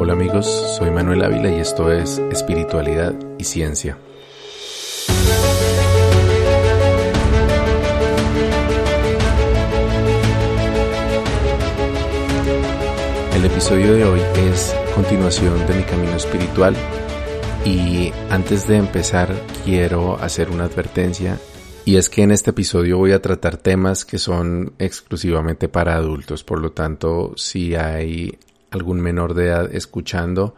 Hola amigos, soy Manuel Ávila y esto es Espiritualidad y Ciencia. El episodio de hoy es continuación de mi camino espiritual y antes de empezar quiero hacer una advertencia y es que en este episodio voy a tratar temas que son exclusivamente para adultos, por lo tanto si hay algún menor de edad escuchando,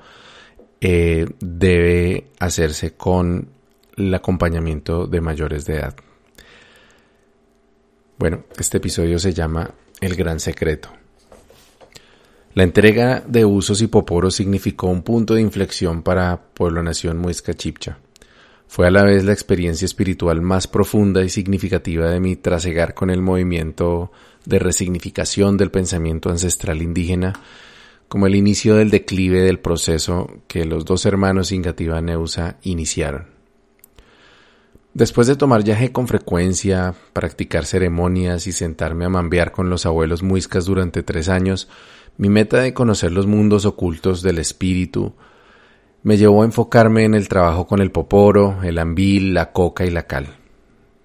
eh, debe hacerse con el acompañamiento de mayores de edad. Bueno, este episodio se llama El Gran Secreto. La entrega de usos hipoporos significó un punto de inflexión para Pueblo Nación Muisca Chipcha. Fue a la vez la experiencia espiritual más profunda y significativa de mi trasegar con el movimiento de resignificación del pensamiento ancestral indígena como el inicio del declive del proceso que los dos hermanos Ingativa Neusa iniciaron. Después de tomar yaje con frecuencia, practicar ceremonias y sentarme a mambear con los abuelos muiscas durante tres años, mi meta de conocer los mundos ocultos del espíritu me llevó a enfocarme en el trabajo con el poporo, el ambil, la coca y la cal.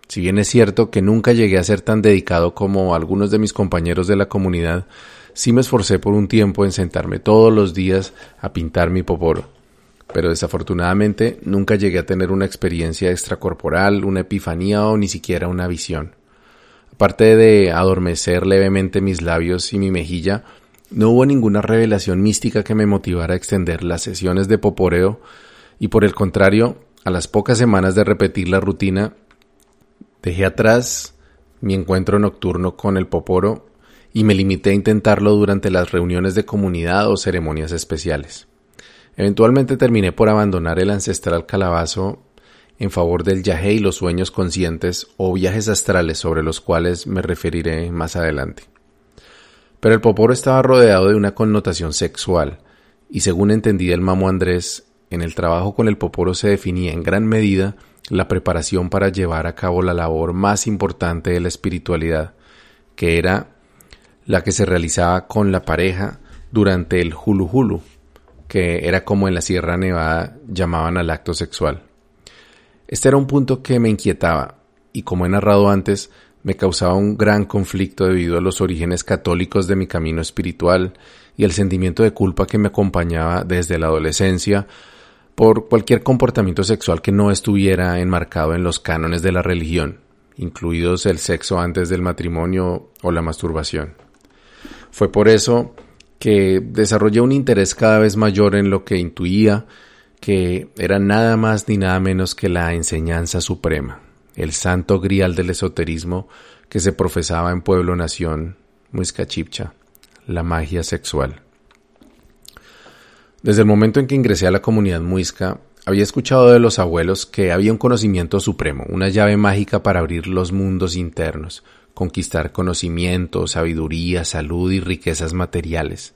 Si bien es cierto que nunca llegué a ser tan dedicado como algunos de mis compañeros de la comunidad, sí me esforcé por un tiempo en sentarme todos los días a pintar mi poporo, pero desafortunadamente nunca llegué a tener una experiencia extracorporal, una epifanía o ni siquiera una visión. Aparte de adormecer levemente mis labios y mi mejilla, no hubo ninguna revelación mística que me motivara a extender las sesiones de poporeo y por el contrario, a las pocas semanas de repetir la rutina, dejé atrás mi encuentro nocturno con el poporo y me limité a intentarlo durante las reuniones de comunidad o ceremonias especiales. Eventualmente terminé por abandonar el ancestral calabazo en favor del yagé y los sueños conscientes o viajes astrales sobre los cuales me referiré más adelante. Pero el poporo estaba rodeado de una connotación sexual, y según entendí el mamo Andrés, en el trabajo con el poporo se definía en gran medida la preparación para llevar a cabo la labor más importante de la espiritualidad, que era la que se realizaba con la pareja durante el hulu hulu, que era como en la Sierra Nevada llamaban al acto sexual. Este era un punto que me inquietaba y como he narrado antes, me causaba un gran conflicto debido a los orígenes católicos de mi camino espiritual y el sentimiento de culpa que me acompañaba desde la adolescencia por cualquier comportamiento sexual que no estuviera enmarcado en los cánones de la religión, incluidos el sexo antes del matrimonio o la masturbación. Fue por eso que desarrollé un interés cada vez mayor en lo que intuía que era nada más ni nada menos que la enseñanza suprema, el santo grial del esoterismo que se profesaba en Pueblo Nación, Muisca Chipcha, la magia sexual. Desde el momento en que ingresé a la comunidad muisca, había escuchado de los abuelos que había un conocimiento supremo, una llave mágica para abrir los mundos internos, conquistar conocimiento, sabiduría, salud y riquezas materiales,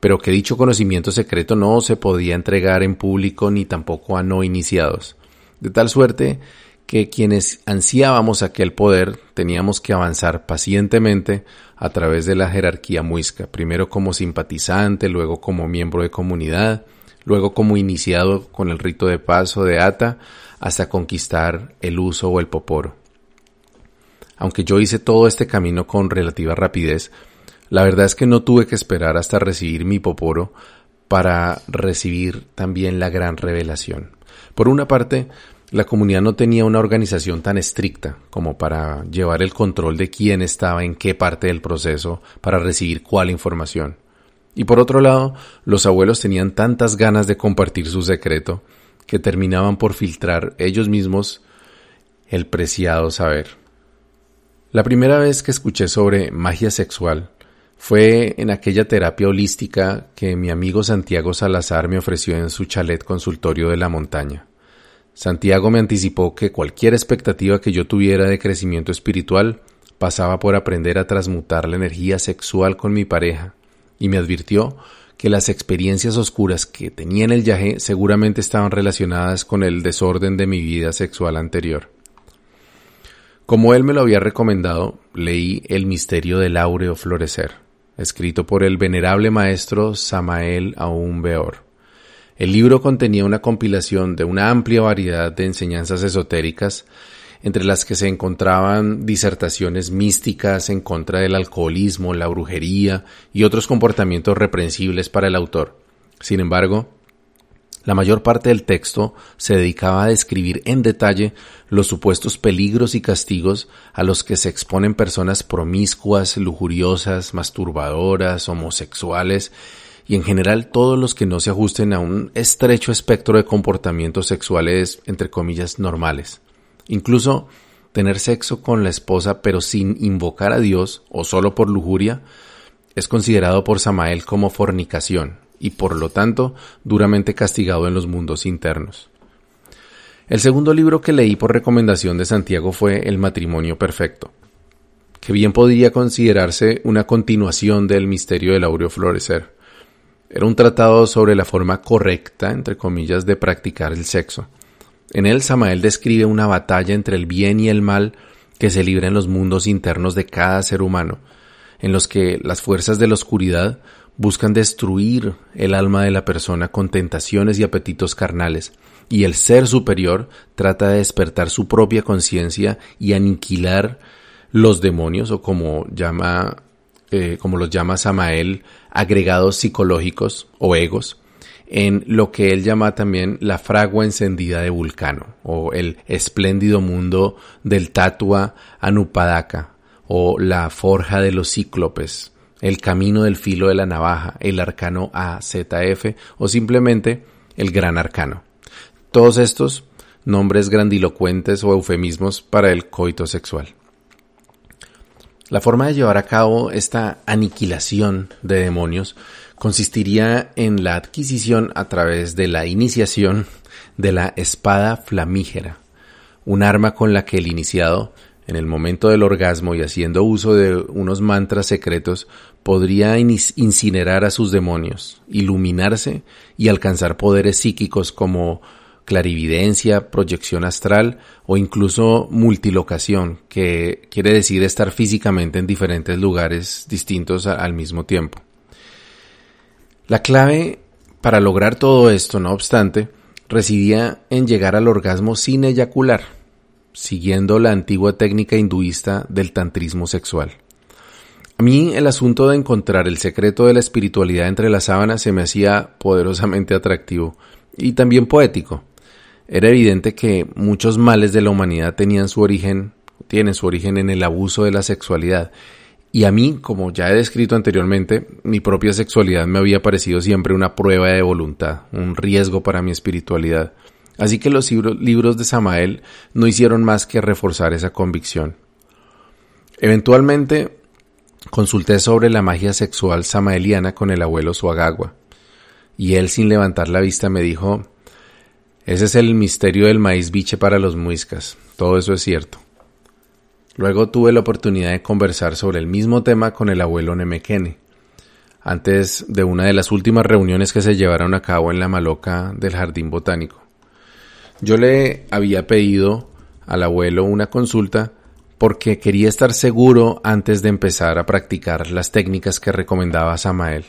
pero que dicho conocimiento secreto no se podía entregar en público ni tampoco a no iniciados, de tal suerte que quienes ansiábamos aquel poder teníamos que avanzar pacientemente a través de la jerarquía muisca, primero como simpatizante, luego como miembro de comunidad, luego como iniciado con el rito de paso de ata, hasta conquistar el uso o el poporo. Aunque yo hice todo este camino con relativa rapidez, la verdad es que no tuve que esperar hasta recibir mi poporo para recibir también la gran revelación. Por una parte, la comunidad no tenía una organización tan estricta como para llevar el control de quién estaba en qué parte del proceso para recibir cuál información. Y por otro lado, los abuelos tenían tantas ganas de compartir su secreto que terminaban por filtrar ellos mismos el preciado saber. La primera vez que escuché sobre magia sexual fue en aquella terapia holística que mi amigo Santiago Salazar me ofreció en su chalet consultorio de la montaña. Santiago me anticipó que cualquier expectativa que yo tuviera de crecimiento espiritual pasaba por aprender a transmutar la energía sexual con mi pareja, y me advirtió que las experiencias oscuras que tenía en el viaje seguramente estaban relacionadas con el desorden de mi vida sexual anterior. Como él me lo había recomendado, leí El misterio del áureo florecer, escrito por el venerable maestro Samael Aún Beor. El libro contenía una compilación de una amplia variedad de enseñanzas esotéricas, entre las que se encontraban disertaciones místicas en contra del alcoholismo, la brujería y otros comportamientos reprensibles para el autor. Sin embargo, la mayor parte del texto se dedicaba a describir en detalle los supuestos peligros y castigos a los que se exponen personas promiscuas, lujuriosas, masturbadoras, homosexuales y en general todos los que no se ajusten a un estrecho espectro de comportamientos sexuales entre comillas normales. Incluso tener sexo con la esposa pero sin invocar a Dios o solo por lujuria es considerado por Samael como fornicación, y por lo tanto duramente castigado en los mundos internos. El segundo libro que leí por recomendación de Santiago fue El matrimonio perfecto, que bien podría considerarse una continuación del misterio del aureo florecer. Era un tratado sobre la forma correcta, entre comillas, de practicar el sexo. En él Samael describe una batalla entre el bien y el mal que se libra en los mundos internos de cada ser humano, en los que las fuerzas de la oscuridad buscan destruir el alma de la persona con tentaciones y apetitos carnales, y el ser superior trata de despertar su propia conciencia y aniquilar los demonios, o como llama, eh, como los llama Samael, agregados psicológicos o egos, en lo que él llama también la fragua encendida de Vulcano, o el espléndido mundo del Tatua Anupadaka, o la forja de los cíclopes, el camino del filo de la navaja, el arcano AZF o simplemente el gran arcano. Todos estos nombres grandilocuentes o eufemismos para el coito sexual. La forma de llevar a cabo esta aniquilación de demonios consistiría en la adquisición a través de la iniciación de la espada flamígera, un arma con la que el iniciado en el momento del orgasmo y haciendo uso de unos mantras secretos, podría incinerar a sus demonios, iluminarse y alcanzar poderes psíquicos como clarividencia, proyección astral o incluso multilocación, que quiere decir estar físicamente en diferentes lugares distintos al mismo tiempo. La clave para lograr todo esto, no obstante, residía en llegar al orgasmo sin eyacular, siguiendo la antigua técnica hinduista del tantrismo sexual. A mí el asunto de encontrar el secreto de la espiritualidad entre las sábanas se me hacía poderosamente atractivo y también poético. Era evidente que muchos males de la humanidad tenían su origen, tienen su origen en el abuso de la sexualidad. Y a mí, como ya he descrito anteriormente, mi propia sexualidad me había parecido siempre una prueba de voluntad, un riesgo para mi espiritualidad. Así que los libros de Samael no hicieron más que reforzar esa convicción. Eventualmente consulté sobre la magia sexual samaeliana con el abuelo Suagagua, y él sin levantar la vista me dijo, ese es el misterio del maíz biche para los muiscas, todo eso es cierto. Luego tuve la oportunidad de conversar sobre el mismo tema con el abuelo Nemequene, antes de una de las últimas reuniones que se llevaron a cabo en la maloca del Jardín Botánico. Yo le había pedido al abuelo una consulta porque quería estar seguro antes de empezar a practicar las técnicas que recomendaba Samael.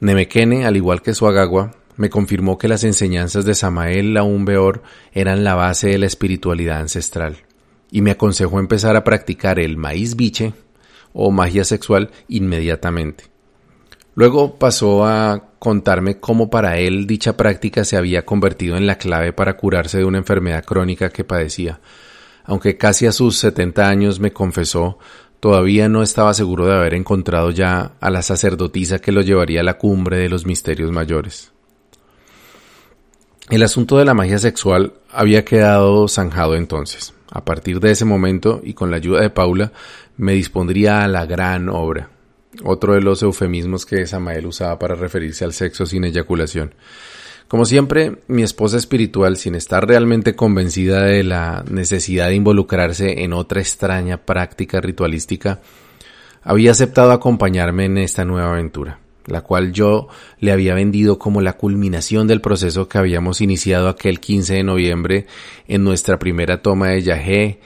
Nemequene, al igual que su agagua, me confirmó que las enseñanzas de Samael Beor eran la base de la espiritualidad ancestral y me aconsejó empezar a practicar el maíz biche o magia sexual inmediatamente. Luego pasó a contarme cómo para él dicha práctica se había convertido en la clave para curarse de una enfermedad crónica que padecía. Aunque casi a sus setenta años me confesó, todavía no estaba seguro de haber encontrado ya a la sacerdotisa que lo llevaría a la cumbre de los misterios mayores. El asunto de la magia sexual había quedado zanjado entonces. A partir de ese momento, y con la ayuda de Paula, me dispondría a la gran obra otro de los eufemismos que Samael usaba para referirse al sexo sin eyaculación. Como siempre, mi esposa espiritual, sin estar realmente convencida de la necesidad de involucrarse en otra extraña práctica ritualística, había aceptado acompañarme en esta nueva aventura, la cual yo le había vendido como la culminación del proceso que habíamos iniciado aquel 15 de noviembre en nuestra primera toma de Yahé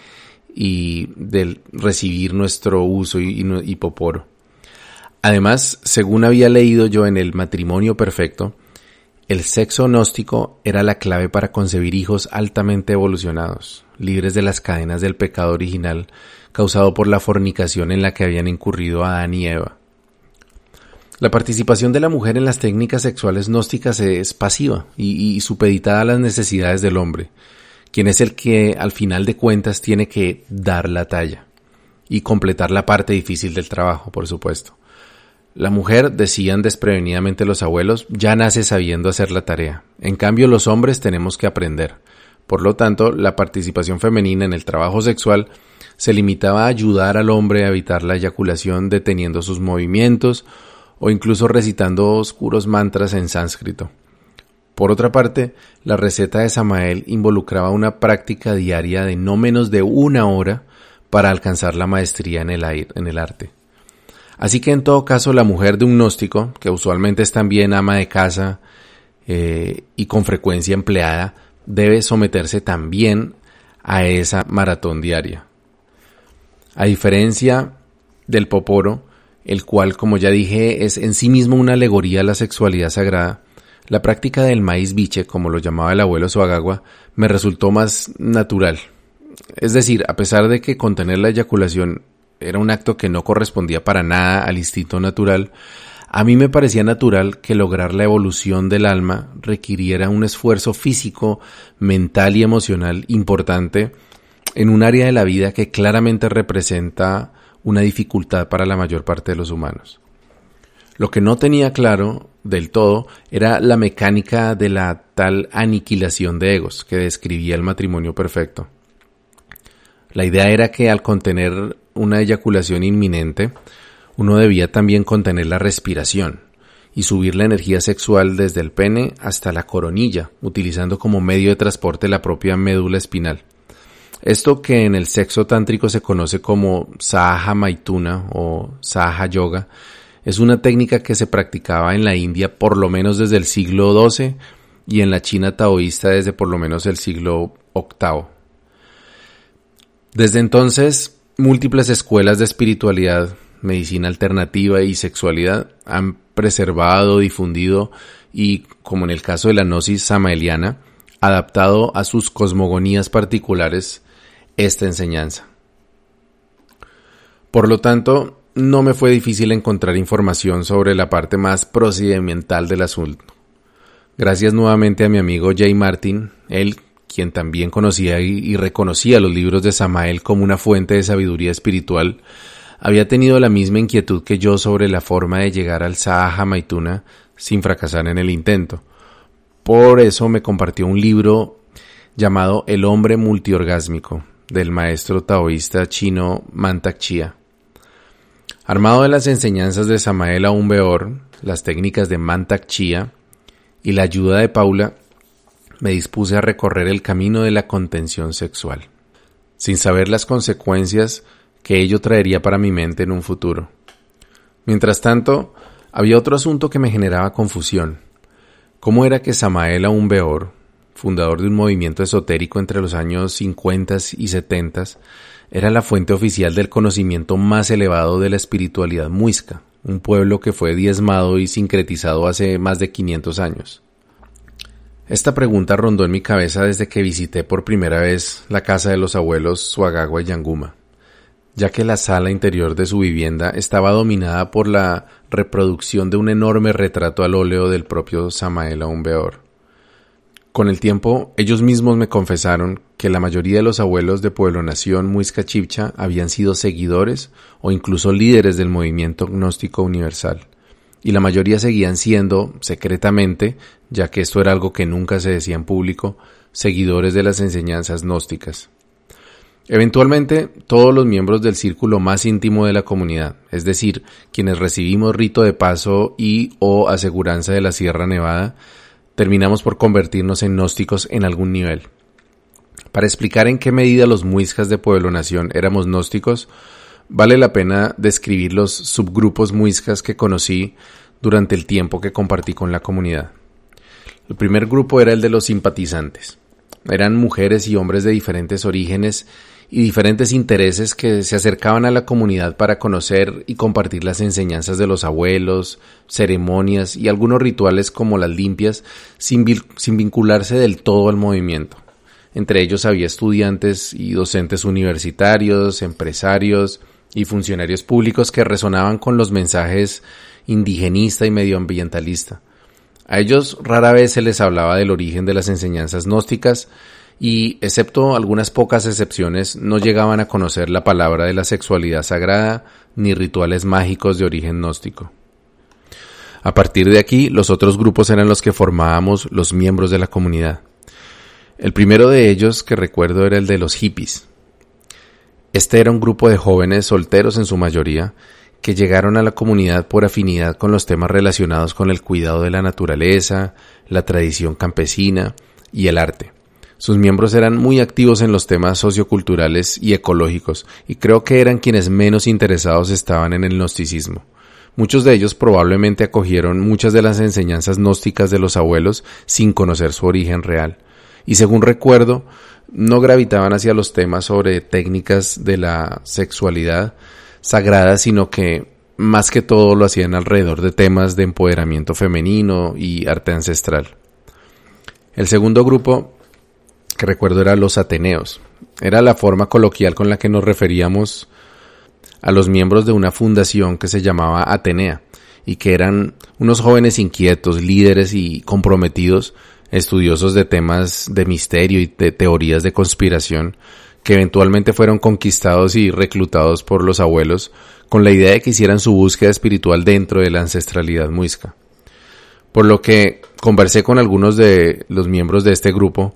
y del recibir nuestro uso y, y. Además, según había leído yo en el matrimonio perfecto, el sexo gnóstico era la clave para concebir hijos altamente evolucionados, libres de las cadenas del pecado original causado por la fornicación en la que habían incurrido Adán y Eva. La participación de la mujer en las técnicas sexuales gnósticas es pasiva y, supeditada a las necesidades del hombre, quien es el que al final de cuentas tiene que dar la talla y completar la parte difícil del trabajo, por supuesto. La mujer, decían desprevenidamente los abuelos, ya nace sabiendo hacer la tarea. En cambio, los hombres tenemos que aprender. Por lo tanto, la participación femenina en el trabajo sexual se limitaba a ayudar al hombre a evitar la eyaculación deteniendo sus movimientos o incluso recitando oscuros mantras en sánscrito. Por otra parte, la receta de Samael involucraba una práctica diaria de no menos de una hora para alcanzar la maestría en el, en el arte. Así que en todo caso la mujer de un gnóstico, que usualmente es también ama de casa eh, y con frecuencia empleada, debe someterse también a esa maratón diaria. A diferencia del poporo, el cual, como ya dije, es en sí mismo una alegoría a la sexualidad sagrada, la práctica del maíz biche, como lo llamaba el abuelo Suagagua, me resultó más natural. Es decir, a pesar de que contener la eyaculación era un acto que no correspondía para nada al instinto natural, a mí me parecía natural que lograr la evolución del alma requiriera un esfuerzo físico, mental y emocional importante en un área de la vida que claramente representa una dificultad para la mayor parte de los humanos. Lo que no tenía claro del todo era la mecánica de la tal aniquilación de egos que describía el matrimonio perfecto. La idea era que al contener una eyaculación inminente, uno debía también contener la respiración y subir la energía sexual desde el pene hasta la coronilla, utilizando como medio de transporte la propia médula espinal. Esto que en el sexo tántrico se conoce como Saha Maituna o Saha Yoga, es una técnica que se practicaba en la India por lo menos desde el siglo XII y en la China taoísta desde por lo menos el siglo VIII. Desde entonces, múltiples escuelas de espiritualidad, medicina alternativa y sexualidad han preservado, difundido y, como en el caso de la gnosis samaeliana, adaptado a sus cosmogonías particulares esta enseñanza. Por lo tanto, no me fue difícil encontrar información sobre la parte más procedimental del asunto. Gracias nuevamente a mi amigo Jay Martin, él quien también conocía y, reconocía los libros de Samael como una fuente de sabiduría espiritual, había tenido la misma inquietud que yo sobre la forma de llegar al Sahaja Maituna sin fracasar en el intento. Por eso me compartió un libro llamado El hombre multiorgásmico del maestro taoísta chino Mantak Chia. Armado de las enseñanzas de Samael Aumbeor, las técnicas de Mantak Chia y la ayuda de Paula, me dispuse a recorrer el camino de la contención sexual, sin saber las consecuencias que ello traería para mi mente en un futuro. Mientras tanto, había otro asunto que me generaba confusión. ¿Cómo era que Samael Aumbeor, fundador de un movimiento esotérico entre los años 50 y 70, era la fuente oficial del conocimiento más elevado de la espiritualidad muisca, un pueblo que fue diezmado y sincretizado hace más de 500 años? Esta pregunta rondó en mi cabeza desde que visité por primera vez la casa de los abuelos Suagagua y Yanguma, ya que la sala interior de su vivienda estaba dominada por la reproducción de un enorme retrato al óleo del propio Samael Aumbeor. Con el tiempo, ellos mismos me confesaron que la mayoría de los abuelos de Pueblo Nación Muisca Chipcha habían sido seguidores o incluso líderes del movimiento gnóstico universal y la mayoría seguían siendo, secretamente, ya que esto era algo que nunca se decía en público, seguidores de las enseñanzas gnósticas. Eventualmente, todos los miembros del círculo más íntimo de la comunidad, es decir, quienes recibimos rito de paso y o aseguranza de la Sierra Nevada, terminamos por convertirnos en gnósticos en algún nivel. Para explicar en qué medida los muiscas de Pueblo Nación éramos gnósticos, Vale la pena describir los subgrupos muiscas que conocí durante el tiempo que compartí con la comunidad. El primer grupo era el de los simpatizantes. Eran mujeres y hombres de diferentes orígenes y diferentes intereses que se acercaban a la comunidad para conocer y compartir las enseñanzas de los abuelos, ceremonias y algunos rituales como las limpias sin, sin vincularse del todo al movimiento. Entre ellos había estudiantes y docentes universitarios, empresarios y funcionarios públicos que resonaban con los mensajes indigenista y medioambientalista. A ellos rara vez se les hablaba del origen de las enseñanzas gnósticas, y, excepto algunas pocas excepciones, no llegaban a conocer la palabra de la sexualidad sagrada ni rituales mágicos de origen gnóstico. A partir de aquí, los otros grupos eran los que formábamos los miembros de la comunidad. El primero de ellos que recuerdo era el de los hippies. Este era un grupo de jóvenes solteros en su mayoría que llegaron a la comunidad por afinidad con los temas relacionados con el cuidado de la naturaleza, la tradición campesina y el arte. Sus miembros eran muy activos en los temas socioculturales y ecológicos, y creo que eran quienes menos interesados estaban en el gnosticismo. Muchos de ellos probablemente acogieron muchas de las enseñanzas gnósticas de los abuelos sin conocer su origen real, y según recuerdo, no gravitaban hacia los temas sobre técnicas de la sexualidad sagrada, sino que más que todo lo hacían alrededor de temas de empoderamiento femenino y arte ancestral. El segundo grupo que recuerdo era los Ateneos. Era la forma coloquial con la que nos referíamos a los miembros de una fundación que se llamaba Atenea y que eran unos jóvenes inquietos, líderes y comprometidos, estudiosos de temas de misterio y de teorías de conspiración, que eventualmente fueron conquistados y reclutados por los abuelos con la idea de que hicieran su búsqueda espiritual dentro de la ancestralidad muisca. Por lo que conversé con algunos de los miembros de este grupo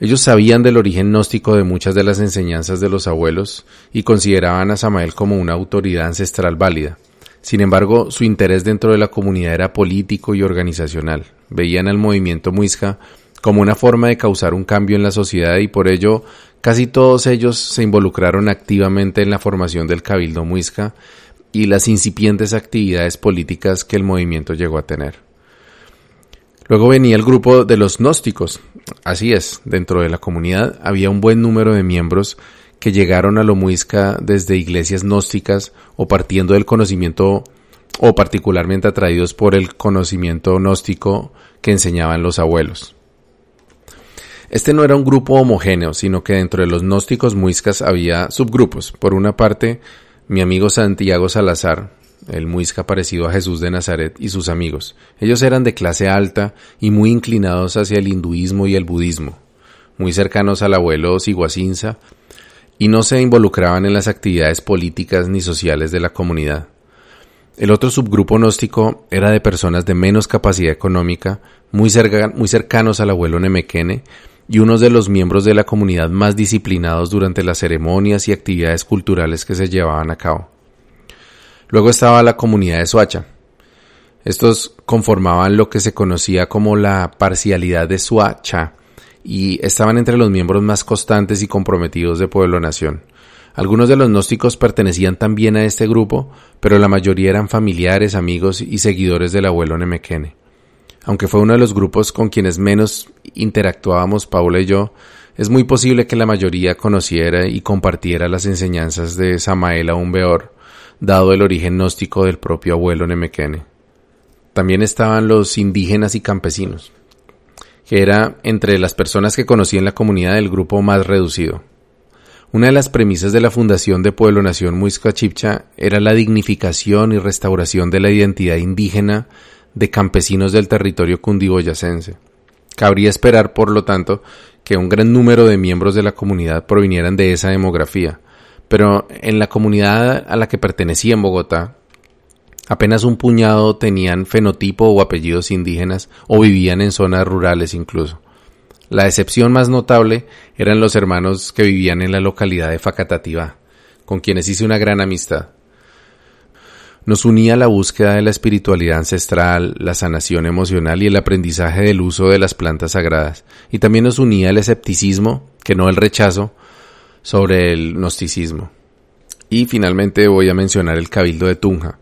ellos sabían del origen gnóstico de muchas de las enseñanzas de los abuelos y consideraban a Samael como una autoridad ancestral válida. Sin embargo, su interés dentro de la comunidad era político y organizacional. Veían al movimiento muisca como una forma de causar un cambio en la sociedad y por ello casi todos ellos se involucraron activamente en la formación del cabildo muisca y las incipientes actividades políticas que el movimiento llegó a tener. Luego venía el grupo de los gnósticos. Así es, dentro de la comunidad había un buen número de miembros que llegaron a lo muisca desde iglesias gnósticas o partiendo del conocimiento o particularmente atraídos por el conocimiento gnóstico que enseñaban los abuelos. Este no era un grupo homogéneo, sino que dentro de los gnósticos muiscas había subgrupos. Por una parte, mi amigo Santiago Salazar, el muisca parecido a Jesús de Nazaret y sus amigos. Ellos eran de clase alta y muy inclinados hacia el hinduismo y el budismo, muy cercanos al abuelo Siguacinza, y no se involucraban en las actividades políticas ni sociales de la comunidad. El otro subgrupo gnóstico era de personas de menos capacidad económica, muy, cercanos al abuelo Nemequene, y unos de los miembros de la comunidad más disciplinados durante las ceremonias y actividades culturales que se llevaban a cabo. Luego estaba la comunidad de Suacha. Estos conformaban lo que se conocía como la parcialidad de Suacha y estaban entre los miembros más constantes y comprometidos de Pueblo Nación. Algunos de los gnósticos pertenecían también a este grupo, pero la mayoría eran familiares, amigos y seguidores del abuelo Nemequene. Aunque fue uno de los grupos con quienes menos interactuábamos Paula y yo, es muy posible que la mayoría conociera y compartiera las enseñanzas de Samael aún Beor, dado el origen gnóstico del propio abuelo Nemequene. También estaban los indígenas y campesinos, que era entre las personas que conocí en la comunidad el grupo más reducido. Una de las premisas de la fundación de Pueblo Nación Muisca Chipcha era la dignificación y restauración de la identidad indígena de campesinos del territorio cundiboyacense. Cabría esperar, por lo tanto, que un gran número de miembros de la comunidad provinieran de esa demografía, pero en la comunidad a la que pertenecía en Bogotá, apenas un puñado tenían fenotipo o apellidos indígenas o vivían en zonas rurales incluso. La excepción más notable eran los hermanos que vivían en la localidad de Facatativá, con quienes hice una gran amistad. Nos unía la búsqueda de la espiritualidad ancestral, la sanación emocional y el aprendizaje del uso de las plantas sagradas, y también nos unía el escepticismo, que no el rechazo, sobre el gnosticismo. Y finalmente voy a mencionar el cabildo de Tunja.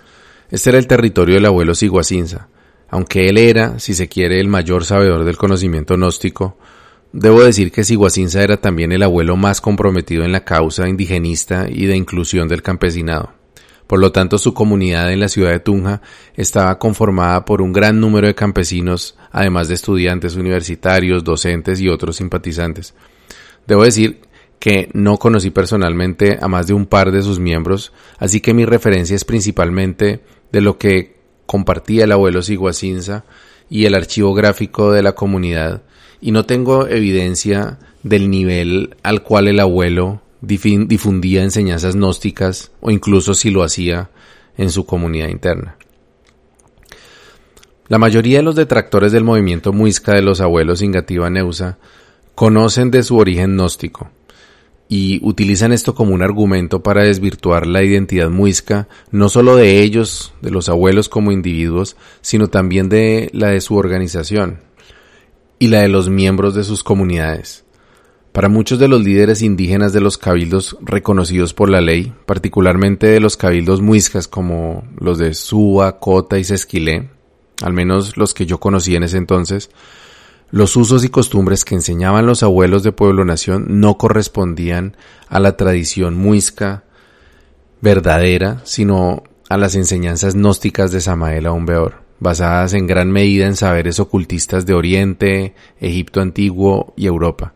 Este era el territorio del abuelo Siguacinza. Aunque él era, si se quiere, el mayor sabedor del conocimiento gnóstico, debo decir que Siguacinza era también el abuelo más comprometido en la causa indigenista y de inclusión del campesinado. Por lo tanto, su comunidad en la ciudad de Tunja estaba conformada por un gran número de campesinos, además de estudiantes universitarios, docentes y otros simpatizantes. Debo decir que no conocí personalmente a más de un par de sus miembros, así que mi referencia es principalmente de lo que compartía el abuelo Siguacinza y el archivo gráfico de la comunidad, y no tengo evidencia del nivel al cual el abuelo difundía enseñanzas gnósticas o incluso si lo hacía en su comunidad interna. La mayoría de los detractores del movimiento muisca de los abuelos Ingativa Neusa conocen de su origen gnóstico y utilizan esto como un argumento para desvirtuar la identidad muisca, no solo de ellos, de los abuelos como individuos, sino también de la de su organización y la de los miembros de sus comunidades. Para muchos de los líderes indígenas de los cabildos reconocidos por la ley, particularmente de los cabildos muiscas como los de Suba, Cota y Sesquilé, al menos los que yo conocí en ese entonces, los usos y costumbres que enseñaban los abuelos de Pueblo Nación no correspondían a la tradición muisca verdadera, sino a las enseñanzas gnósticas de Samael Aumbeor, basadas en gran medida en saberes ocultistas de Oriente, Egipto antiguo y Europa.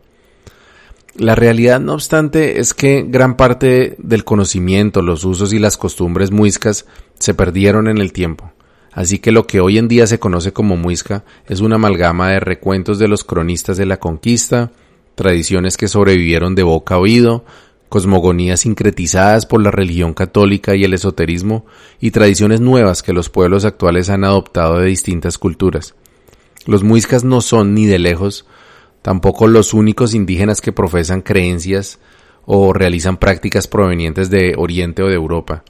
La realidad, no obstante, es que gran parte del conocimiento, los usos y las costumbres muiscas se perdieron en el tiempo. Así que lo que hoy en día se conoce como muisca es una amalgama de recuentos de los cronistas de la conquista, tradiciones que sobrevivieron de boca a oído, cosmogonías sincretizadas por la religión católica y el esoterismo, y tradiciones nuevas que los pueblos actuales han adoptado de distintas culturas. Los muiscas no son ni de lejos tampoco los únicos indígenas que profesan creencias o realizan prácticas provenientes de Oriente o de Europa.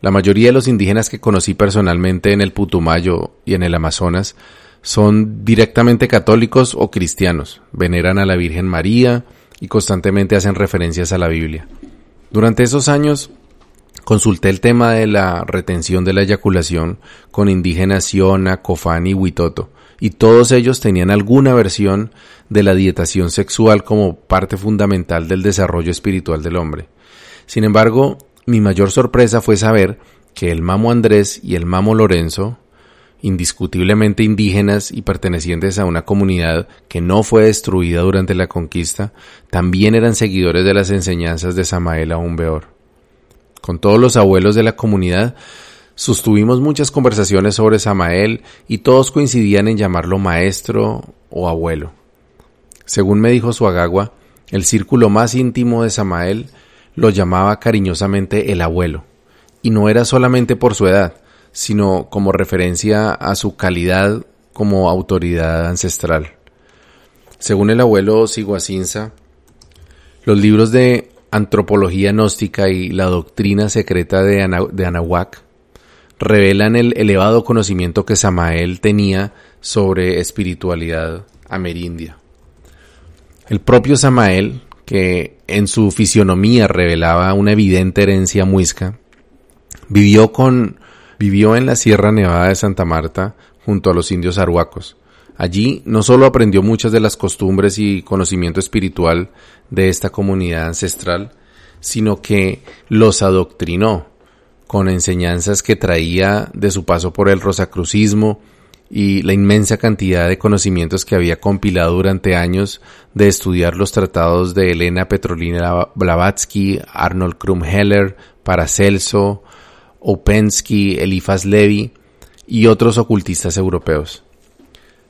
La mayoría de los indígenas que conocí personalmente en el Putumayo y en el Amazonas son directamente católicos o cristianos, veneran a la Virgen María y constantemente hacen referencias a la Biblia. Durante esos años consulté el tema de la retención de la eyaculación con indígenas Siona, Cofán y Huitoto, y todos ellos tenían alguna versión de la dietación sexual como parte fundamental del desarrollo espiritual del hombre. Sin embargo, mi mayor sorpresa fue saber que el Mamo Andrés y el Mamo Lorenzo, indiscutiblemente indígenas y pertenecientes a una comunidad que no fue destruida durante la conquista, también eran seguidores de las enseñanzas de Samael Aumbeor. Con todos los abuelos de la comunidad Sostuvimos muchas conversaciones sobre Samael y todos coincidían en llamarlo maestro o abuelo. Según me dijo su agagua, el círculo más íntimo de Samael lo llamaba cariñosamente el abuelo, y no era solamente por su edad, sino como referencia a su calidad como autoridad ancestral. Según el abuelo Siguacinza, los libros de antropología gnóstica y la doctrina secreta de, Anahuac revelan el elevado conocimiento que Samael tenía sobre espiritualidad amerindia. El propio Samael, que en su fisionomía revelaba una evidente herencia muisca, vivió con vivió en la Sierra Nevada de Santa Marta junto a los indios arhuacos. Allí no solo aprendió muchas de las costumbres y conocimiento espiritual de esta comunidad ancestral, sino que los adoctrinó con enseñanzas que traía de su paso por el rosacrucismo y la inmensa cantidad de conocimientos que había compilado durante años de estudiar los tratados de Elena Petrolina Blavatsky, Arnold Krumheller, Paracelso, Opensky, Elifas Levi y otros ocultistas europeos.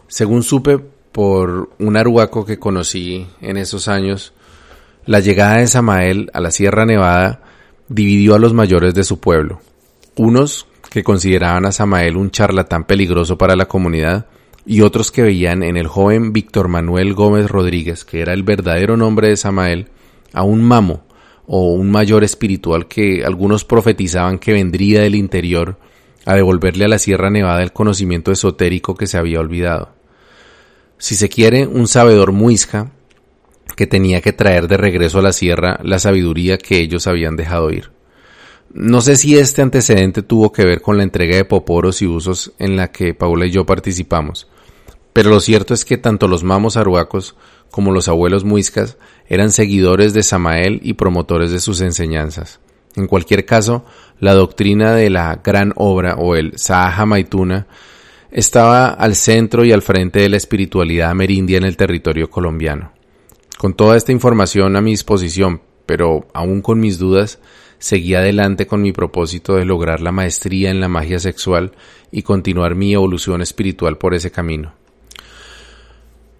Según supe por un aruaco que conocí en esos años, la llegada de Samael a la Sierra Nevada dividió a los mayores de su pueblo, unos que consideraban a Samael un charlatán peligroso para la comunidad, y otros que veían en el joven Víctor Manuel Gómez Rodríguez, que era el verdadero nombre de Samael, a un mamo o un mayor espiritual que algunos profetizaban que vendría del interior a devolverle a la Sierra Nevada el conocimiento esotérico que se había olvidado. Si se quiere, un sabedor muisca que tenía que traer de regreso a la sierra la sabiduría que ellos habían dejado ir. No sé si este antecedente tuvo que ver con la entrega de poporos y usos en la que Paula y yo participamos, pero lo cierto es que tanto los mamos aruacos como los abuelos muiscas, eran seguidores de Samael y promotores de sus enseñanzas. En cualquier caso, la doctrina de la gran obra o el Sahaja Maituna estaba al centro y al frente de la espiritualidad amerindia en el territorio colombiano. Con toda esta información a mi disposición, pero aún con mis dudas, seguí adelante con mi propósito de lograr la maestría en la magia sexual y continuar mi evolución espiritual por ese camino.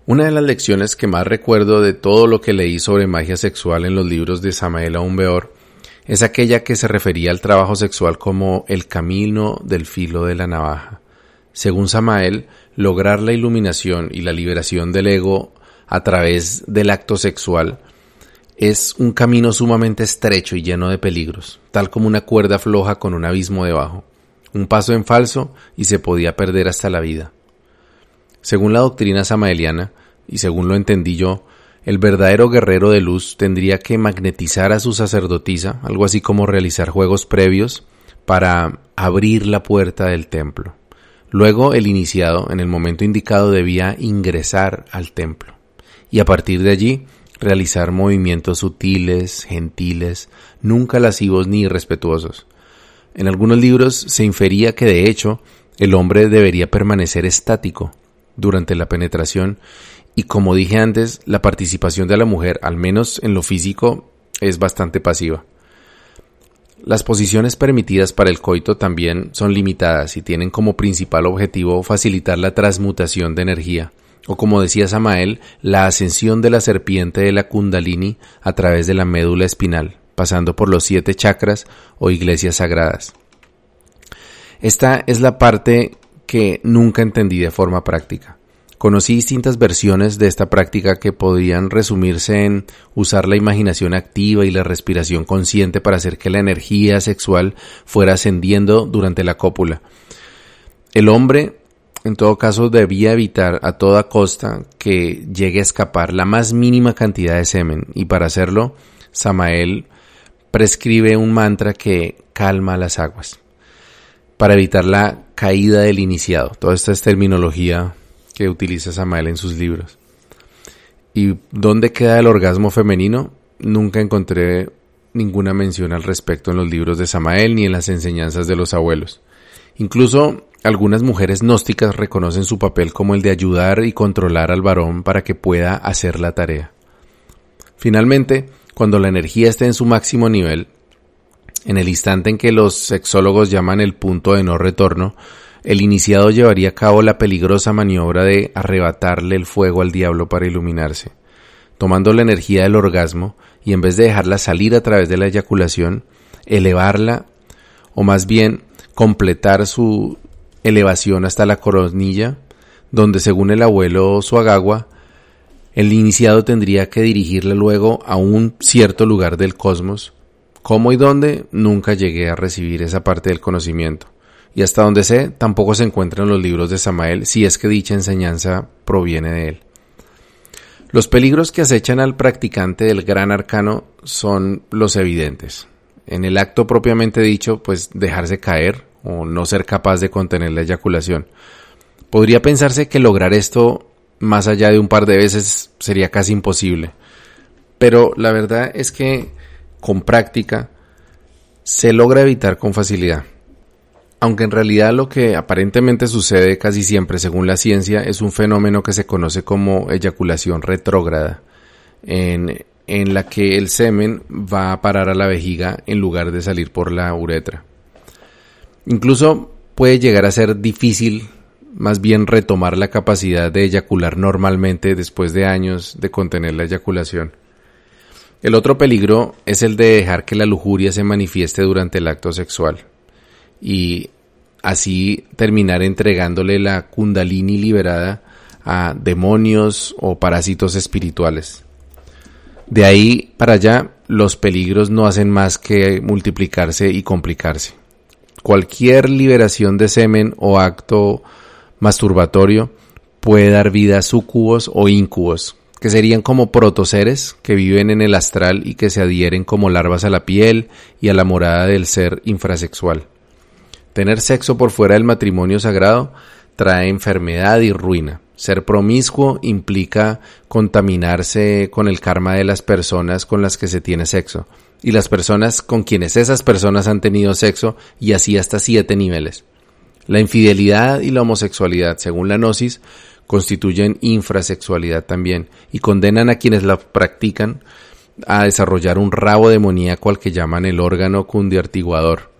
Una de las lecciones que más recuerdo de todo lo que leí sobre magia sexual en los libros de Samael Aumbeor es aquella que se refería al trabajo sexual como el camino del filo de la navaja. Según Samael, lograr la iluminación y la liberación del ego a través del acto sexual es un camino sumamente estrecho y lleno de peligros, tal como una cuerda floja con un abismo debajo. Un paso en falso y se podía perder hasta la vida. Según la doctrina samaeliana, y según lo entendí yo, el verdadero guerrero de luz tendría que magnetizar a su sacerdotisa, algo así como realizar juegos previos, para abrir la puerta del templo. Luego el iniciado, en el momento indicado, debía ingresar al templo y a partir de allí realizar movimientos sutiles, gentiles, nunca lascivos ni irrespetuosos. En algunos libros se infería que de hecho el hombre debería permanecer estático, durante la penetración y como dije antes, la participación de la mujer, al menos en lo físico, es bastante pasiva. Las posiciones permitidas para el coito también son limitadas y tienen como principal objetivo facilitar la transmutación de energía, o como decía Samael, la ascensión de la serpiente de la kundalini a través de la médula espinal, pasando por los siete chakras o iglesias sagradas. Esta es la parte que nunca entendí de forma práctica. Conocí distintas versiones de esta práctica que podían resumirse en usar la imaginación activa y la respiración consciente para hacer que la energía sexual fuera ascendiendo durante la cópula. El hombre, en todo caso, debía evitar a toda costa que llegue a escapar la más mínima cantidad de semen y para hacerlo, Samael prescribe un mantra que calma las aguas para evitar la caída del iniciado. Toda esta es terminología que utiliza Samael en sus libros. ¿Y dónde queda el orgasmo femenino? Nunca encontré ninguna mención al respecto en los libros de Samael ni en las enseñanzas de los abuelos. Incluso algunas mujeres gnósticas reconocen su papel como el de ayudar y controlar al varón para que pueda hacer la tarea. Finalmente, cuando la energía esté en su máximo nivel, en el instante en que los sexólogos llaman el punto de no retorno, el iniciado llevaría a cabo la peligrosa maniobra de arrebatarle el fuego al diablo para iluminarse, tomando la energía del orgasmo y en vez de dejarla salir a través de la eyaculación, elevarla o más bien completar su elevación hasta la coronilla, donde según el abuelo Suagagua, el iniciado tendría que dirigirla luego a un cierto lugar del cosmos, cómo y dónde nunca llegué a recibir esa parte del conocimiento. Y hasta donde sé, tampoco se encuentra en los libros de Samael si es que dicha enseñanza proviene de él. Los peligros que acechan al practicante del gran arcano son los evidentes. En el acto propiamente dicho, pues dejarse caer o no ser capaz de contener la eyaculación. Podría pensarse que lograr esto más allá de un par de veces sería casi imposible. Pero la verdad es que con práctica, se logra evitar con facilidad. Aunque en realidad lo que aparentemente sucede casi siempre según la ciencia es un fenómeno que se conoce como eyaculación retrógrada, en, en la que el semen va a parar a la vejiga en lugar de salir por la uretra. Incluso puede llegar a ser difícil más bien retomar la capacidad de eyacular normalmente después de años de contener la eyaculación. El otro peligro es el de dejar que la lujuria se manifieste durante el acto sexual y así terminar entregándole la kundalini liberada a demonios o parásitos espirituales. De ahí para allá, los peligros no hacen más que multiplicarse y complicarse. Cualquier liberación de semen o acto masturbatorio puede dar vida a sucubos o incubos, que serían como protoseres que viven en el astral y que se adhieren como larvas a la piel y a la morada del ser infrasexual. Tener sexo por fuera del matrimonio sagrado trae enfermedad y ruina, Ser promiscuo implica contaminarse con el karma de las personas con las que se tiene sexo y las personas con quienes esas personas han tenido sexo y así hasta siete niveles. La infidelidad y la homosexualidad, según la gnosis, constituyen infrasexualidad también y condenan a quienes la practican a desarrollar un rabo demoníaco al que llaman el órgano cundiartiguador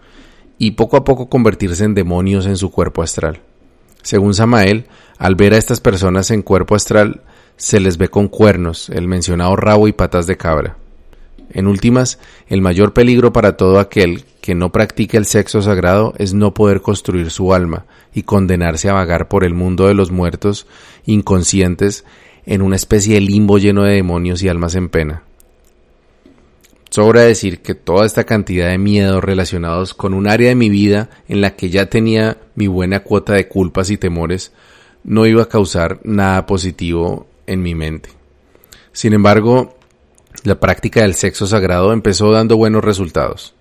y poco a poco convertirse en demonios en su cuerpo astral. Según Samael, al ver a estas personas en cuerpo astral, se les ve con cuernos, el mencionado rabo y patas de cabra. En últimas, el mayor peligro para todo aquel que no practique el sexo sagrado es no poder construir su alma y condenarse a vagar por el mundo de los muertos inconscientes en una especie de limbo lleno de demonios y almas en pena. Sobra decir que toda esta cantidad de miedos relacionados con un área de mi vida en la que ya tenía mi buena cuota de culpas y temores no iba a causar nada positivo en mi mente. Sin embargo, la práctica del sexo sagrado empezó dando buenos resultados.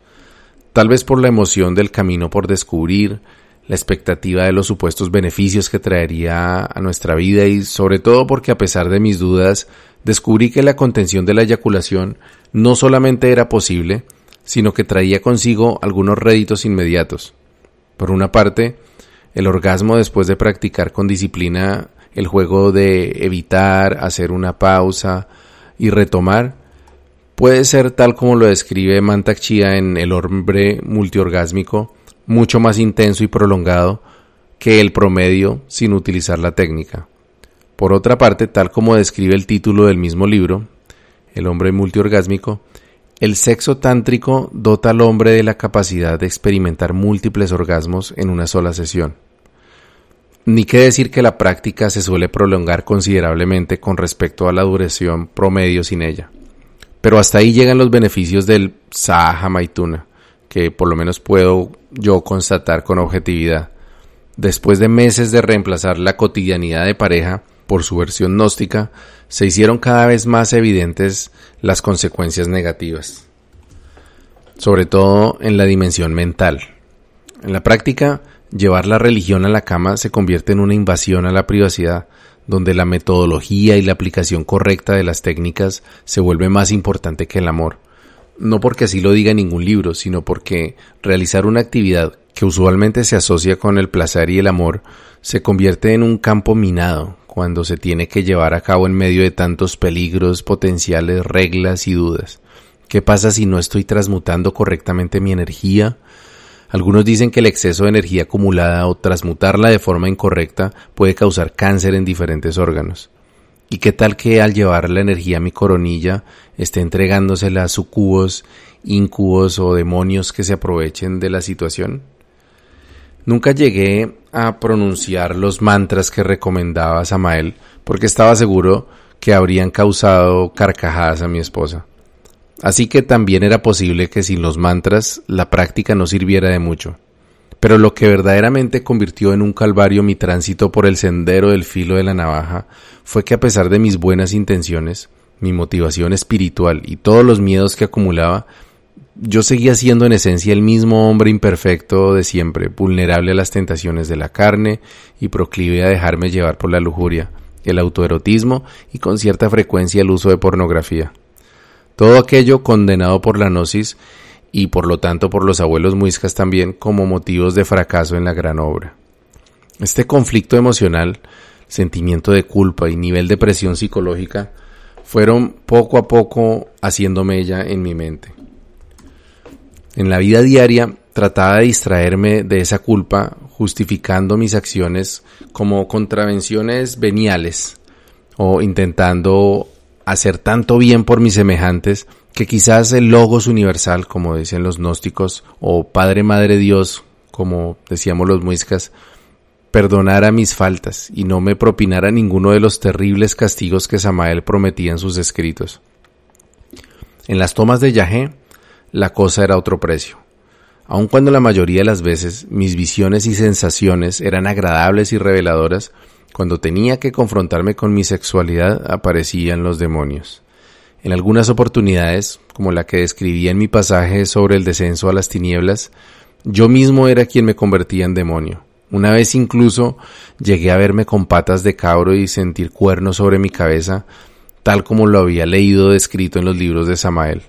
Tal vez por la emoción del camino por descubrir, la expectativa de los supuestos beneficios que traería a nuestra vida y sobre todo porque a pesar de mis dudas, descubrí que la contención de la eyaculación no solamente era posible, sino que traía consigo algunos réditos inmediatos. Por una parte, el orgasmo después de practicar con disciplina el juego de evitar, hacer una pausa y retomar, puede ser tal como lo describe Mantak Chia en El hombre multiorgásmico, mucho más intenso y prolongado que el promedio sin utilizar la técnica. Por otra parte, tal como describe el título del mismo libro, El hombre multiorgásmico, el sexo tántrico dota al hombre de la capacidad de experimentar múltiples orgasmos en una sola sesión. Ni qué decir que la práctica se suele prolongar considerablemente con respecto a la duración promedio sin ella. Pero hasta ahí llegan los beneficios del Saha Maituna, que por lo menos puedo yo constatar con objetividad. Después de meses de reemplazar la cotidianidad de pareja por su versión gnóstica, se hicieron cada vez más evidentes las consecuencias negativas, sobre todo en la dimensión mental. En la práctica, llevar la religión a la cama se convierte en una invasión a la privacidad, donde la metodología y la aplicación correcta de las técnicas se vuelve más importante que el amor. No porque así lo diga ningún libro, sino porque realizar una actividad que usualmente se asocia con el placer y el amor se convierte en un campo minado cuando se tiene que llevar a cabo en medio de tantos peligros, potenciales, reglas y dudas. ¿Qué pasa si no estoy transmutando correctamente mi energía? Algunos dicen que el exceso de energía acumulada o transmutarla de forma incorrecta puede causar cáncer en diferentes órganos. ¿Y qué tal que al llevar la energía a mi coronilla esté entregándosela a sucubos, incubos o demonios que se aprovechen de la situación? Nunca llegué a pronunciar los mantras que recomendaba Samael porque estaba seguro que habrían causado carcajadas a mi esposa. Así que también era posible que sin los mantras la práctica no sirviera de mucho. Pero lo que verdaderamente convirtió en un calvario mi tránsito por el sendero del filo de la navaja fue que a pesar de mis buenas intenciones, mi motivación espiritual y todos los miedos que acumulaba, yo seguía siendo en esencia el mismo hombre imperfecto de siempre, vulnerable a las tentaciones de la carne y proclive a dejarme llevar por la lujuria, el autoerotismo y con cierta frecuencia el uso de pornografía. Todo aquello condenado por la gnosis y por lo tanto por los abuelos muiscas también como motivos de fracaso en la gran obra. Este conflicto emocional, sentimiento de culpa y nivel de presión psicológica fueron poco a poco haciéndome ella en mi mente. En la vida diaria trataba de distraerme de esa culpa justificando mis acciones como contravenciones veniales o intentando hacer tanto bien por mis semejantes que quizás el logos universal, como decían los gnósticos, o Padre Madre Dios, como decíamos los muiscas, perdonara mis faltas y no me propinara ninguno de los terribles castigos que Samael prometía en sus escritos. En las tomas de Yahé, la cosa era otro precio. Aun cuando la mayoría de las veces mis visiones y sensaciones eran agradables y reveladoras, cuando tenía que confrontarme con mi sexualidad aparecían los demonios. En algunas oportunidades, como la que describí en mi pasaje sobre el descenso a las tinieblas, yo mismo era quien me convertía en demonio, Una vez incluso llegué a verme con patas de cabro y sentir cuernos sobre mi cabeza, tal como lo había leído descrito en los libros de Samael.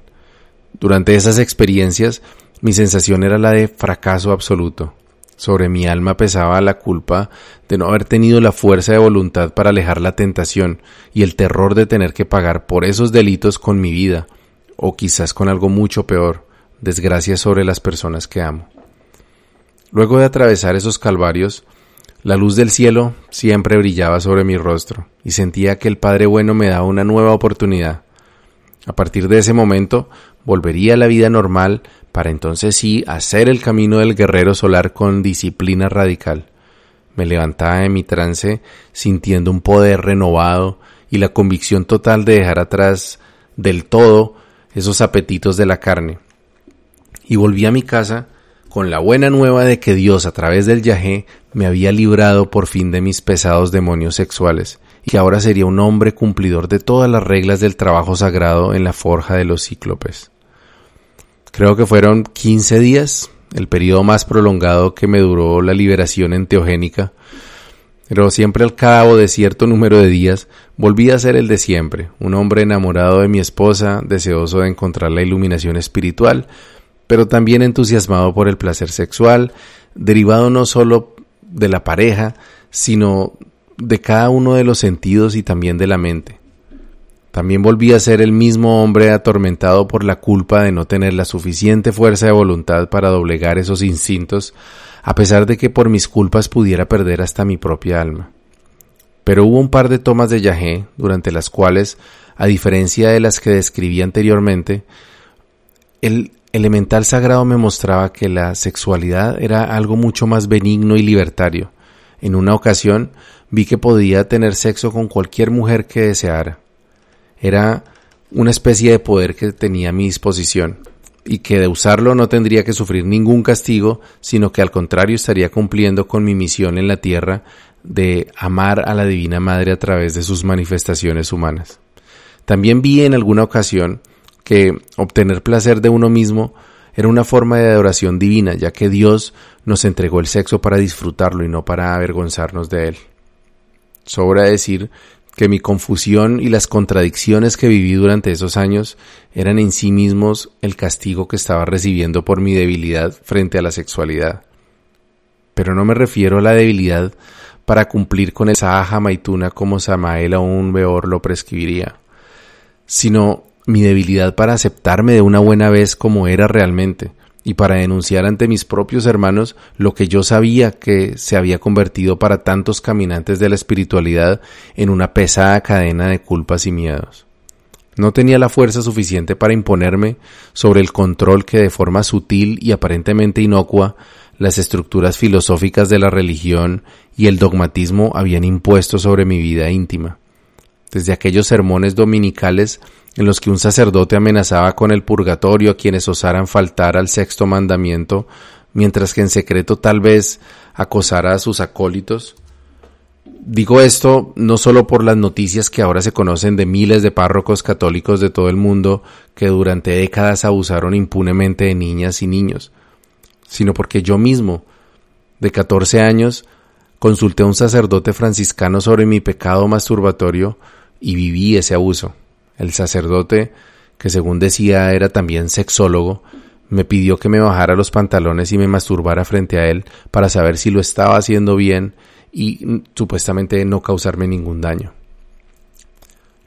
Durante esas experiencias, mi sensación era la de fracaso absoluto. Sobre mi alma pesaba la culpa de no haber tenido la fuerza de voluntad para alejar la tentación y el terror de tener que pagar por esos delitos con mi vida, o quizás con algo mucho peor, desgracia sobre las personas que amo. Luego de atravesar esos calvarios, la luz del cielo siempre brillaba sobre mi rostro y sentía que el Padre Bueno me daba una nueva oportunidad. A partir de ese momento volvería a la vida normal para entonces sí hacer el camino del guerrero solar con disciplina radical. Me levantaba de mi trance sintiendo un poder renovado y la convicción total de dejar atrás del todo esos apetitos de la carne. Y volví a mi casa con la buena nueva de que Dios a través del yajé me había librado por fin de mis pesados demonios sexuales y que ahora sería un hombre cumplidor de todas las reglas del trabajo sagrado en la forja de los cíclopes. Creo que fueron 15 días, el periodo más prolongado que me duró la liberación enteogénica, pero siempre al cabo de cierto número de días volví a ser el de siempre, un hombre enamorado de mi esposa, deseoso de encontrar la iluminación espiritual, pero también entusiasmado por el placer sexual, derivado no solo de la pareja, sino de cada uno de los sentidos y también de la mente. También volví a ser el mismo hombre atormentado por la culpa de no tener la suficiente fuerza de voluntad para doblegar esos instintos, a pesar de que por mis culpas pudiera perder hasta mi propia alma. Pero hubo un par de tomas de yagé durante las cuales, a diferencia de las que describí anteriormente, el elemental sagrado me mostraba que la sexualidad era algo mucho más benigno y libertario. En una ocasión vi que podía tener sexo con cualquier mujer que deseara. Era una especie de poder que tenía a mi disposición y que de usarlo no tendría que sufrir ningún castigo, sino que al contrario estaría cumpliendo con mi misión en la tierra de amar a la Divina Madre a través de sus manifestaciones humanas. También vi en alguna ocasión que obtener placer de uno mismo era una forma de adoración divina, ya que Dios nos entregó el sexo para disfrutarlo y no para avergonzarnos de él. Sobra decir que mi confusión y las contradicciones que viví durante esos años eran en sí mismos el castigo que estaba recibiendo por mi debilidad frente a la sexualidad. Pero no me refiero a la debilidad para cumplir con esa aja maituna como Samael o un Beor lo prescribiría, sino mi debilidad para aceptarme de una buena vez como era realmente, y para denunciar ante mis propios hermanos lo que yo sabía que se había convertido para tantos caminantes de la espiritualidad en una pesada cadena de culpas y miedos. No tenía la fuerza suficiente para imponerme sobre el control que de forma sutil y aparentemente inocua las estructuras filosóficas de la religión y el dogmatismo habían impuesto sobre mi vida íntima. Desde aquellos sermones dominicales en los que un sacerdote amenazaba con el purgatorio a quienes osaran faltar al sexto mandamiento, mientras que en secreto tal vez acosara a sus acólitos. Digo esto no solo por las noticias que ahora se conocen de miles de párrocos católicos de todo el mundo que durante décadas abusaron impunemente de niñas y niños, sino porque yo mismo, de 14 años, consulté a un sacerdote franciscano sobre mi pecado masturbatorio y viví ese abuso. El sacerdote, que según decía era también sexólogo, me pidió que me bajara los pantalones y me masturbara frente a él para saber si lo estaba haciendo bien y mm, supuestamente no causarme ningún daño.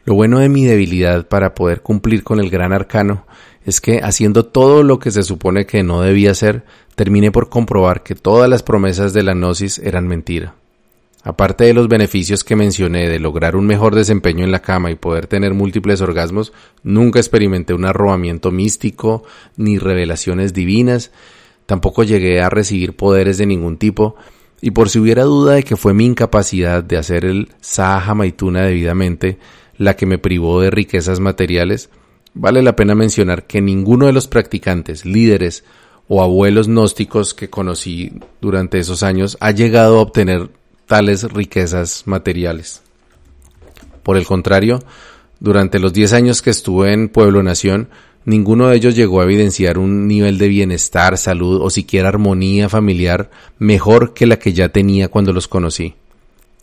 Lo bueno de mi debilidad para poder cumplir con el gran arcano es que haciendo todo lo que se supone que no debía hacer, terminé por comprobar que todas las promesas de la gnosis eran mentira. Aparte de los beneficios que mencioné de lograr un mejor desempeño en la cama y poder tener múltiples orgasmos, nunca experimenté un arrobamiento místico ni revelaciones divinas, tampoco llegué a recibir poderes de ningún tipo, y por si hubiera duda de que fue mi incapacidad de hacer el Saha Maituna debidamente la que me privó de riquezas materiales, vale la pena mencionar que ninguno de los practicantes, líderes o abuelos gnósticos que conocí durante esos años ha llegado a obtener tales riquezas materiales. Por el contrario, durante los 10 años que estuve en Pueblo Nación, ninguno de ellos llegó a evidenciar un nivel de bienestar, salud o siquiera armonía familiar mejor que la que ya tenía cuando los conocí.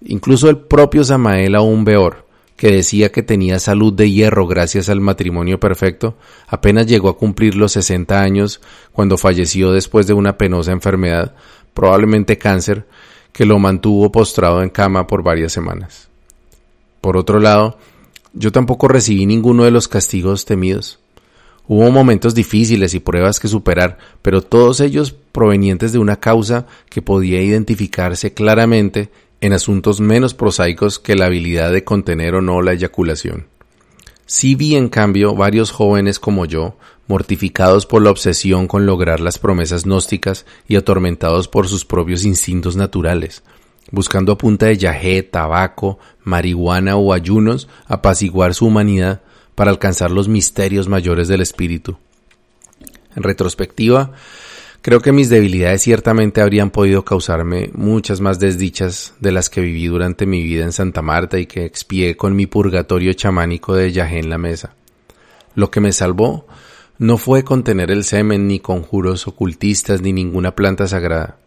Incluso el propio Samael aún peor, que decía que tenía salud de hierro gracias al matrimonio perfecto, apenas llegó a cumplir los 60 años cuando falleció después de una penosa enfermedad, probablemente cáncer, que lo mantuvo postrado en cama por varias semanas. Por otro lado, yo tampoco recibí ninguno de los castigos temidos. Hubo momentos difíciles y pruebas que superar, pero todos ellos provenientes de una causa que podía identificarse claramente en asuntos menos prosaicos que la habilidad de contener o no la eyaculación. Sí vi, en cambio, varios jóvenes como yo, mortificados por la obsesión con lograr las promesas gnósticas y atormentados por sus propios instintos naturales, buscando a punta de yagé, tabaco, marihuana o ayunos apaciguar su humanidad para alcanzar los misterios mayores del espíritu. En retrospectiva, Creo que mis debilidades ciertamente habrían podido causarme muchas más desdichas de las que viví durante mi vida en Santa Marta y que expié con mi purgatorio chamánico de yajé en la mesa. Lo que me salvó no fue contener el semen ni conjuros ocultistas ni ninguna planta sagrada.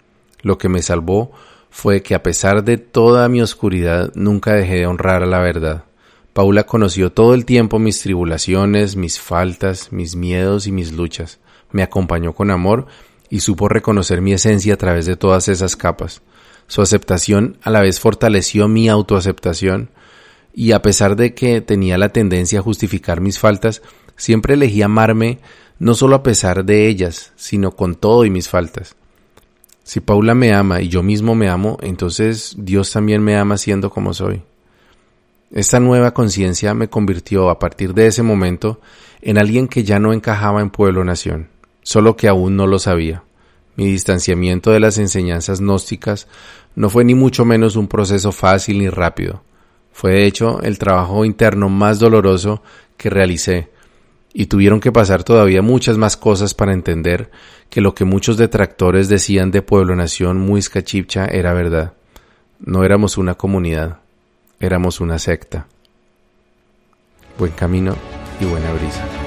Lo que me salvó fue que a pesar de toda mi oscuridad nunca dejé de honrar a la verdad. Paula conoció todo el tiempo mis tribulaciones, mis faltas, mis miedos y mis luchas. Me acompañó con amor y supo reconocer mi esencia a través de todas esas capas. Su aceptación a la vez fortaleció mi autoaceptación y a pesar de que tenía la tendencia a justificar mis faltas, siempre elegí amarme no solo a pesar de ellas, sino con todo y mis faltas. Si Paula me ama y yo mismo me amo, entonces Dios también me ama siendo como soy. Esta nueva conciencia me convirtió a partir de ese momento en alguien que ya no encajaba en pueblo nación solo que aún no lo sabía. Mi distanciamiento de las enseñanzas gnósticas no fue ni mucho menos un proceso fácil ni rápido. Fue de hecho el trabajo interno más doloroso que realicé, y tuvieron que pasar todavía muchas más cosas para entender que lo que muchos detractores decían de Pueblo Nación Muisca Chipcha era verdad. No éramos una comunidad, éramos una secta. Buen camino y buena brisa.